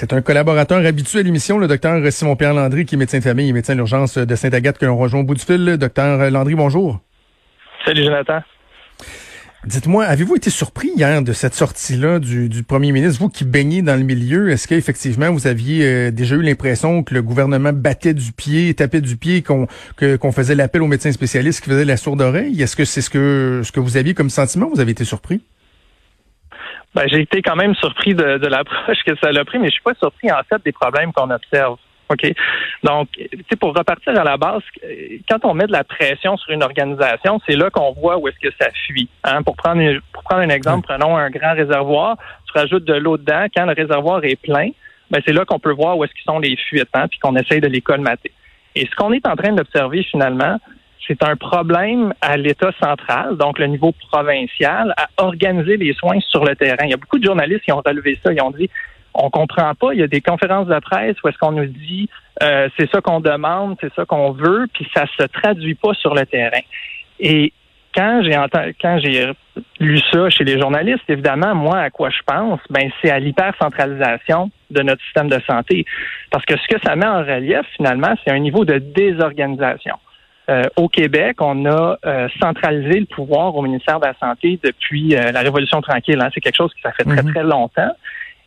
C'est un collaborateur habitué à l'émission, le docteur Simon-Pierre Landry, qui est médecin de famille et médecin d'urgence de Sainte-Agathe, que l'on rejoint au bout du fil. Docteur Landry, bonjour. Salut, Jonathan. Dites-moi, avez-vous été surpris hier de cette sortie-là du, premier ministre, vous qui baignez dans le milieu? Est-ce qu'effectivement vous aviez euh, déjà eu l'impression que le gouvernement battait du pied, tapait du pied, qu'on faisait l'appel aux médecins spécialistes qui faisaient la sourde oreille? Est-ce que c'est ce que ce que vous aviez comme sentiment? Vous avez été surpris? Ben, j'ai été quand même surpris de, de l'approche que ça a pris, mais je suis pas surpris en fait des problèmes qu'on observe. OK? Donc, pour repartir à la base, quand on met de la pression sur une organisation, c'est là qu'on voit où est-ce que ça fuit. Hein? Pour prendre pour prendre un exemple, prenons un grand réservoir, tu rajoutes de l'eau dedans, quand le réservoir est plein, ben c'est là qu'on peut voir où est-ce qu'ils sont les fuites, hein, puis qu'on essaye de les colmater. Et ce qu'on est en train d'observer finalement, c'est un problème à l'État central, donc le niveau provincial, à organiser les soins sur le terrain. Il y a beaucoup de journalistes qui ont relevé ça. Ils ont dit on comprend pas. Il y a des conférences de presse où est-ce qu'on nous dit euh, c'est ça qu'on demande, c'est ça qu'on veut, puis ça se traduit pas sur le terrain. Et quand j'ai quand j'ai lu ça chez les journalistes, évidemment, moi, à quoi je pense, ben c'est à l'hypercentralisation de notre système de santé. Parce que ce que ça met en relief, finalement, c'est un niveau de désorganisation. Euh, au Québec, on a euh, centralisé le pouvoir au ministère de la Santé depuis euh, la Révolution tranquille. Hein. C'est quelque chose qui ça fait très, mhm. très longtemps.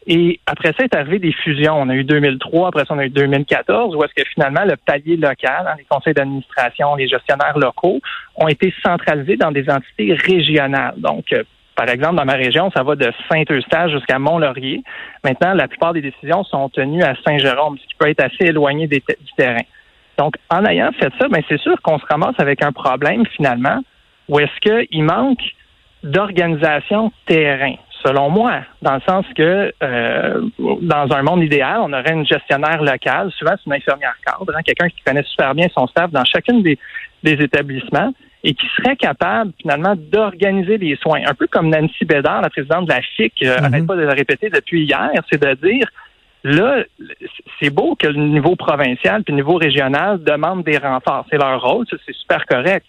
Et après ça est arrivé des fusions. On a eu 2003, après ça on a eu 2014, où est-ce que finalement le palier local, hein, les conseils d'administration, les gestionnaires locaux, ont été centralisés dans des entités régionales. Donc, par exemple, dans ma région, ça va de Saint-Eustache jusqu'à Mont-Laurier. Maintenant, la plupart des décisions sont tenues à Saint-Jérôme, ce qui peut être assez éloigné du terrain. Donc, en ayant fait ça, ben, c'est sûr qu'on se ramasse avec un problème finalement où est-ce qu'il manque d'organisation terrain, selon moi, dans le sens que euh, dans un monde idéal, on aurait une gestionnaire locale, souvent c'est une infirmière cadre, hein, quelqu'un qui connaît super bien son staff dans chacune des, établissements et qui serait capable finalement d'organiser les soins. Un peu comme Nancy Bédard, la présidente de la FIC, euh, mm-hmm. arrête pas de le répéter depuis hier, c'est de dire Là, c'est beau que le niveau provincial puis le niveau régional demandent des renforts. C'est leur rôle, c'est super correct.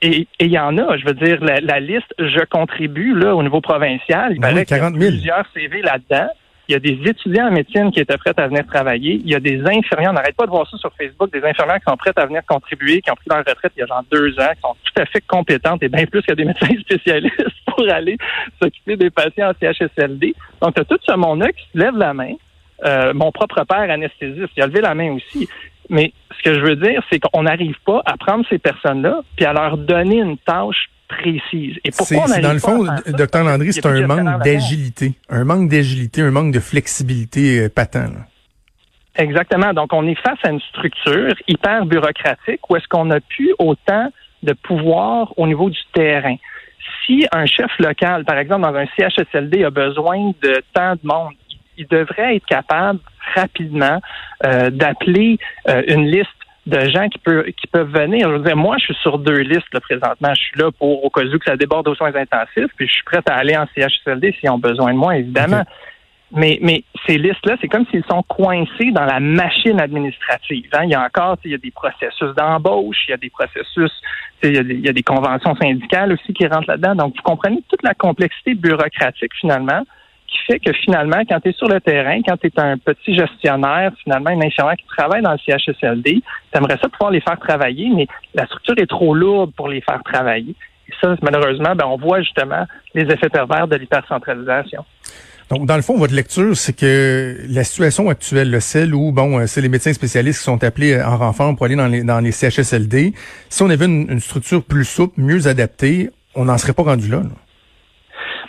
Et il y en a, je veux dire, la, liste je contribue là au niveau provincial. Il ben paraît qu'il y a plusieurs CV là-dedans. Il y a des étudiants en médecine qui étaient prêts à venir travailler. Il y a des infirmières, on n'arrête pas de voir ça sur Facebook, des infirmières qui sont prêtes à venir contribuer, qui ont pris leur retraite il y a genre deux ans, qui sont tout à fait compétentes et bien plus que des médecins spécialistes pour aller s'occuper des patients en CHSLD. Donc, tu as tout ce monde-là qui se lève la main, euh, mon propre père anesthésiste, il a levé la main aussi. Mais ce que je veux dire, c'est qu'on n'arrive pas à prendre ces personnes-là puis à leur donner une tâche précise. Et pourquoi on Dans le fond, docteur Landry, c'est un manque d'agilité. Un manque d'agilité, un manque de flexibilité euh, patent. Exactement. Donc, on est face à une structure hyper bureaucratique où est-ce qu'on n'a plus autant de pouvoir au niveau du terrain. Si un chef local, par exemple, dans un CHSLD, a besoin de tant de monde, il devrait être capable rapidement euh, d'appeler euh, une liste de gens qui, peuvent qui peuvent venir. Je veux dire, moi, je suis sur deux listes là, présentement. Je suis là pour au cas où que ça déborde aux soins intensifs, puis je suis prêt à aller en CHSLD s'ils ont besoin de moi, évidemment. Mais, mais ces listes-là, c'est comme s'ils sont coincés dans la machine administrative. Hein. Il y a encore, il y a des processus d'embauche, il y a des processus, il y a des, il y a des conventions syndicales aussi qui rentrent là-dedans. Donc, vous comprenez toute la complexité bureaucratique finalement qui fait que finalement, quand tu es sur le terrain, quand tu es un petit gestionnaire, finalement, une infirmière qui travaille dans le CHSLD, tu aimerais ça pouvoir les faire travailler, mais la structure est trop lourde pour les faire travailler. Et ça, malheureusement, ben, on voit justement les effets pervers de l'hypercentralisation. Donc, dans le fond, votre lecture, c'est que la situation actuelle, le celle où, bon, euh, c'est les médecins spécialistes qui sont appelés euh, en renfort pour aller dans les, dans les CHSLD, si on avait une, structure plus souple, mieux adaptée, on n'en serait pas rendu là. là.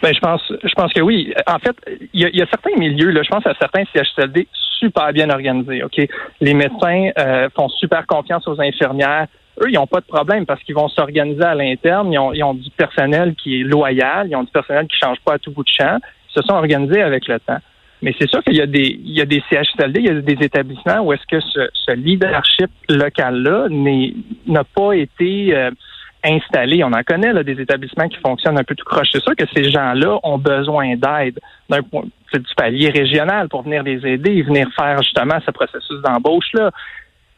Ben, je pense, je pense que oui. En fait, il y a, certains milieux, là, je pense à certains CHSLD super bien organisés. Ok, les médecins euh, font super confiance aux infirmières. Eux, ils n'ont pas de problème parce qu'ils vont s'organiser à l'interne. Ils ont, ils ont du personnel qui est loyal. Ils ont du personnel qui change pas à tout bout de champ. Ils se sont organisés avec le temps. Mais c'est sûr qu'il y a des il y a des CHSLD, il y a des établissements où est-ce que ce, leadership local-là n'a pas été euh, installé. On en connaît là, des établissements qui fonctionnent un peu tout croche. C'est sûr que ces gens-là ont besoin d'aide d'un du palier régional pour venir les aider, venir faire justement ce processus d'embauche-là.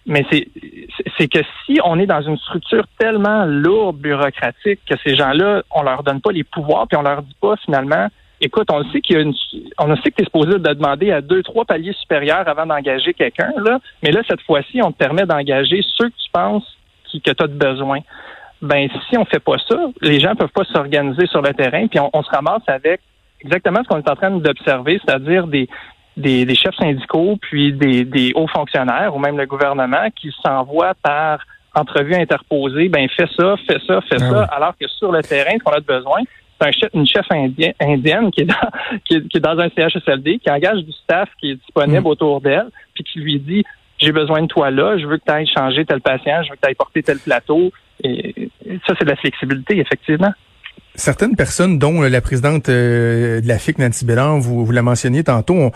Mais c'est que si on est dans une structure tellement lourde, bureaucratique, que ces gens-là, on leur donne pas les pouvoirs, puis on leur dit pas finalement écoute, on sait qu'il y a une, on sait que tu es supposé de demander à deux, trois paliers supérieurs avant d'engager quelqu'un, là. Mais là, cette fois-ci, on te permet d'engager ceux que tu penses qui, que tu as besoin. Ben, si on fait pas ça, les gens peuvent pas s'organiser sur le terrain, puis on, se ramasse avec exactement ce qu'on est en train d'observer, c'est-à-dire des, des, chefs syndicaux, puis des, des hauts fonctionnaires, ou même le gouvernement, qui s'envoient par entrevue interposée, ben fais ça, fais ça, fais ah ça, alors que sur le terrain, ce qu'on a besoin, c'est un chef, une chef indienne qui est, dans, qui, est, dans un CHSLD, qui engage du staff qui est disponible mm. autour d'elle, puis qui lui dit j'ai besoin de toi là, je veux que tu ailles changer tel patient, je veux que tu ailles porter tel plateau. Et, ça, c'est de la flexibilité, effectivement. Certaines personnes, dont la présidente euh, de la FIC, Nancy Bélan, vous, vous la mentionniez tantôt,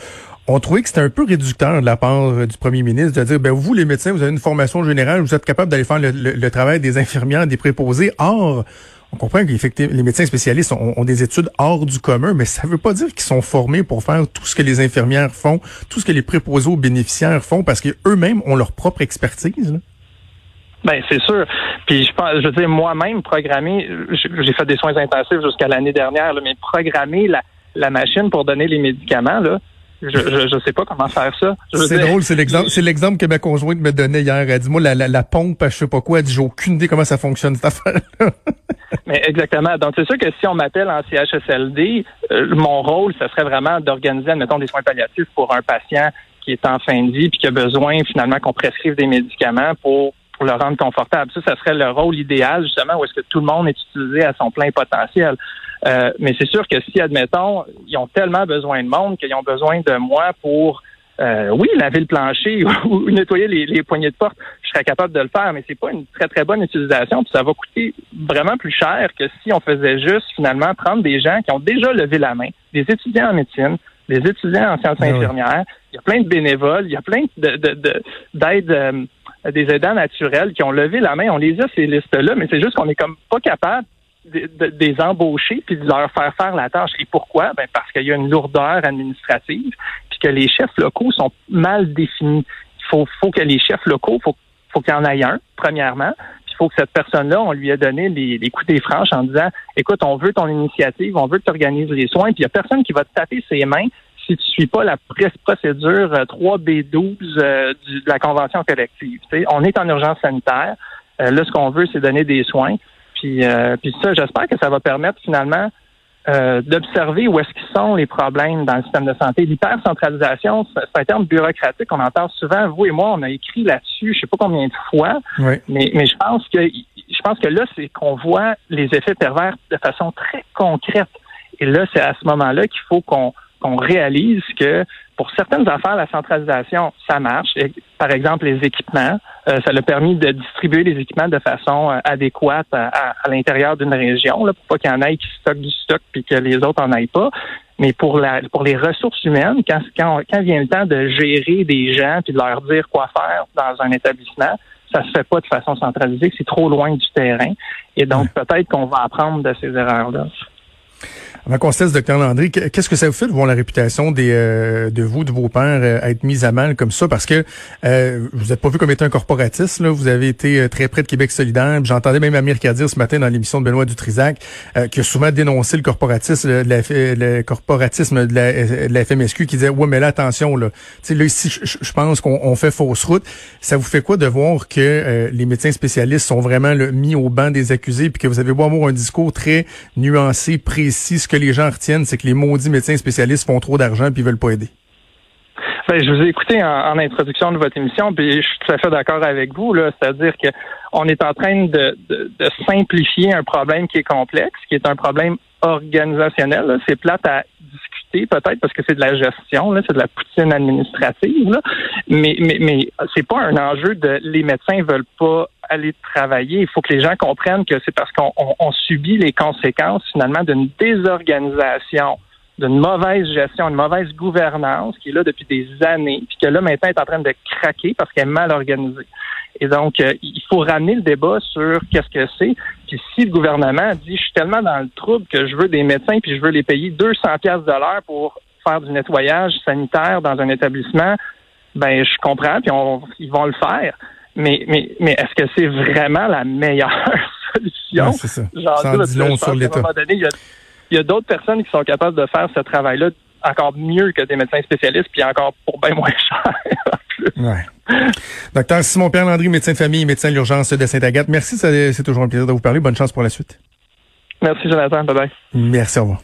ont, trouvé que c'était un peu réducteur de la part euh, du premier ministre de dire, ben vous, les médecins, vous avez une formation générale, vous êtes capable d'aller faire le, travail des infirmières, des préposés. Or, on comprend que les médecins spécialistes ont, des études hors du commun, mais ça ne veut pas dire qu'ils sont formés pour faire tout ce que les infirmières font, tout ce que les préposés aux bénéficiaires font, parce qu'eux-mêmes ont leur propre expertise. Ben c'est sûr. Puis je pense, je veux dire moi-même programmer, j'ai fait des soins intensifs jusqu'à l'année dernière, mais programmer la, la machine pour donner les médicaments là, je, je, sais pas comment faire ça. C'est drôle, c'est l'exemple, c'est l'exemple que ma conjointe me donnait hier. Elle dit moi la, la, la pompe, je sais pas quoi. Elle dit j'ai aucune idée comment ça fonctionne cette affaire-là. Mais exactement. Donc c'est sûr que si on m'appelle en CHSLD, euh, mon rôle, ce serait vraiment d'organiser, admettons, des soins palliatifs pour un patient qui est en fin de vie puis qui a besoin finalement qu'on prescrive des médicaments pour pour le rendre confortable. Ça, ça serait le rôle idéal justement où est-ce que tout le monde est utilisé à son plein potentiel. Euh, mais c'est sûr que si, admettons, ils ont tellement besoin de monde qu'ils ont besoin de moi pour euh, oui, laver le plancher ou nettoyer les, poignées de porte, je serais capable de le faire, mais c'est pas une très très bonne utilisation, puis ça va coûter vraiment plus cher que si on faisait juste finalement prendre des gens qui ont déjà levé la main, des étudiants en médecine, des étudiants en sciences ah infirmières, il y a plein de bénévoles, il y a plein de d'aides euh, des aidants naturels qui ont levé la main, on les a ces listes-là, mais c'est juste qu'on est comme pas capable des embaucher puis de leur faire faire la tâche. Et pourquoi? Ben parce qu'il y a une lourdeur administrative puis que les chefs locaux sont mal définis. Il faut, faut que les chefs locaux, faut, faut qu'il y en ait un, premièrement. Puis il faut que cette personne-là, on lui ait donné les, les coups des franches en disant, écoute, on veut ton initiative, on veut que tu organises les soins, puis il y a personne qui va te taper ses mains si tu suis pas la procédure 3B12 euh, euh, de la convention collective. on est en urgence sanitaire. Euh, là, ce qu'on veut, c'est donner des soins. Puis, euh, puis ça, j'espère que ça va permettre finalement d'observer où est-ce qu'ils sont les problèmes dans le système de santé. L'hypercentralisation, c'est un terme bureaucratique qu'on entend souvent. Vous et moi, on a écrit là-dessus, je sais pas combien de fois, mais, mais je pense que je pense que là, c'est qu'on voit les effets pervers de façon très concrète. Et là, c'est à ce moment-là qu'il faut qu'on qu'on réalise que pour certaines affaires, la centralisation, ça marche. Par exemple, les équipements, euh, ça a permis de distribuer les équipements de façon euh, adéquate à, l'intérieur d'une région, là, pour pas qu'il y en ait qui stockent du stock puis que les autres en aillent pas. Mais pour la pour les ressources humaines, quand, quand, quand vient le temps de gérer des gens puis de leur dire quoi faire dans un établissement, ça se fait pas de façon centralisée, c'est trop loin du terrain. Et donc, peut-être qu'on va apprendre de ces erreurs-là. Avant qu'on se Landry, qu'est-ce que ça vous fait de voir la réputation des, euh, de vous, de vos pères, euh, être mise à mal comme ça? Parce que euh, vous n'êtes pas vu comme étant un corporatiste, là. vous avez été très près de Québec solidaire. J'entendais même Amir Kadir ce matin dans l'émission de Benoît Dutrisac, qui a souvent dénoncé le corporatisme, le corporatisme de la, FMSQ, qui disait, ouais, mais là, attention, là, sais là ici, je pense qu'on fait fausse route. Ça vous fait quoi de voir que les médecins spécialistes sont vraiment mis au banc des accusés, puis que vous avez beau avoir un discours très nuancé, précis, que les gens retiennent, c'est que les maudits médecins spécialistes font trop d'argent puis veulent pas aider. Ben, je vous ai écouté en, introduction de votre émission, puis je suis tout à fait d'accord avec vous. C'est-à-dire que on est en train de, simplifier un problème qui est complexe, qui est un problème organisationnel. C'est plate à discuter peut-être parce que c'est de la gestion, c'est de la poutine administrative. Mais mais mais c'est pas un enjeu de les médecins veulent pas aller travailler. Il faut que les gens comprennent que c'est parce qu'on subit les conséquences finalement d'une désorganisation d'une mauvaise gestion, une mauvaise gouvernance qui est là depuis des années, puis que là maintenant est en train de craquer parce qu'elle est mal organisée. Et donc, euh, il faut ramener le débat sur qu'est-ce que c'est. Puis si le gouvernement dit, je suis tellement dans le trouble que je veux des médecins, puis je veux les payer 200 pièces de l'heure pour faire du nettoyage sanitaire dans un établissement, ben je comprends, puis ils vont le faire. Mais, mais, mais est-ce que c'est vraiment la meilleure solution? c'est ça. J'en sur l'État. Il y a, d'autres personnes qui sont capables de faire ce travail-là encore mieux que des médecins spécialistes, puis encore pour bien moins cher. Ouais. Docteur Simon Pierre Landry, médecin de famille, médecin de l'urgence de Sainte-Agathe. Merci, c'est toujours un plaisir de vous parler. Bonne chance pour la suite. Merci, Jonathan. Bye bye. Merci, au revoir.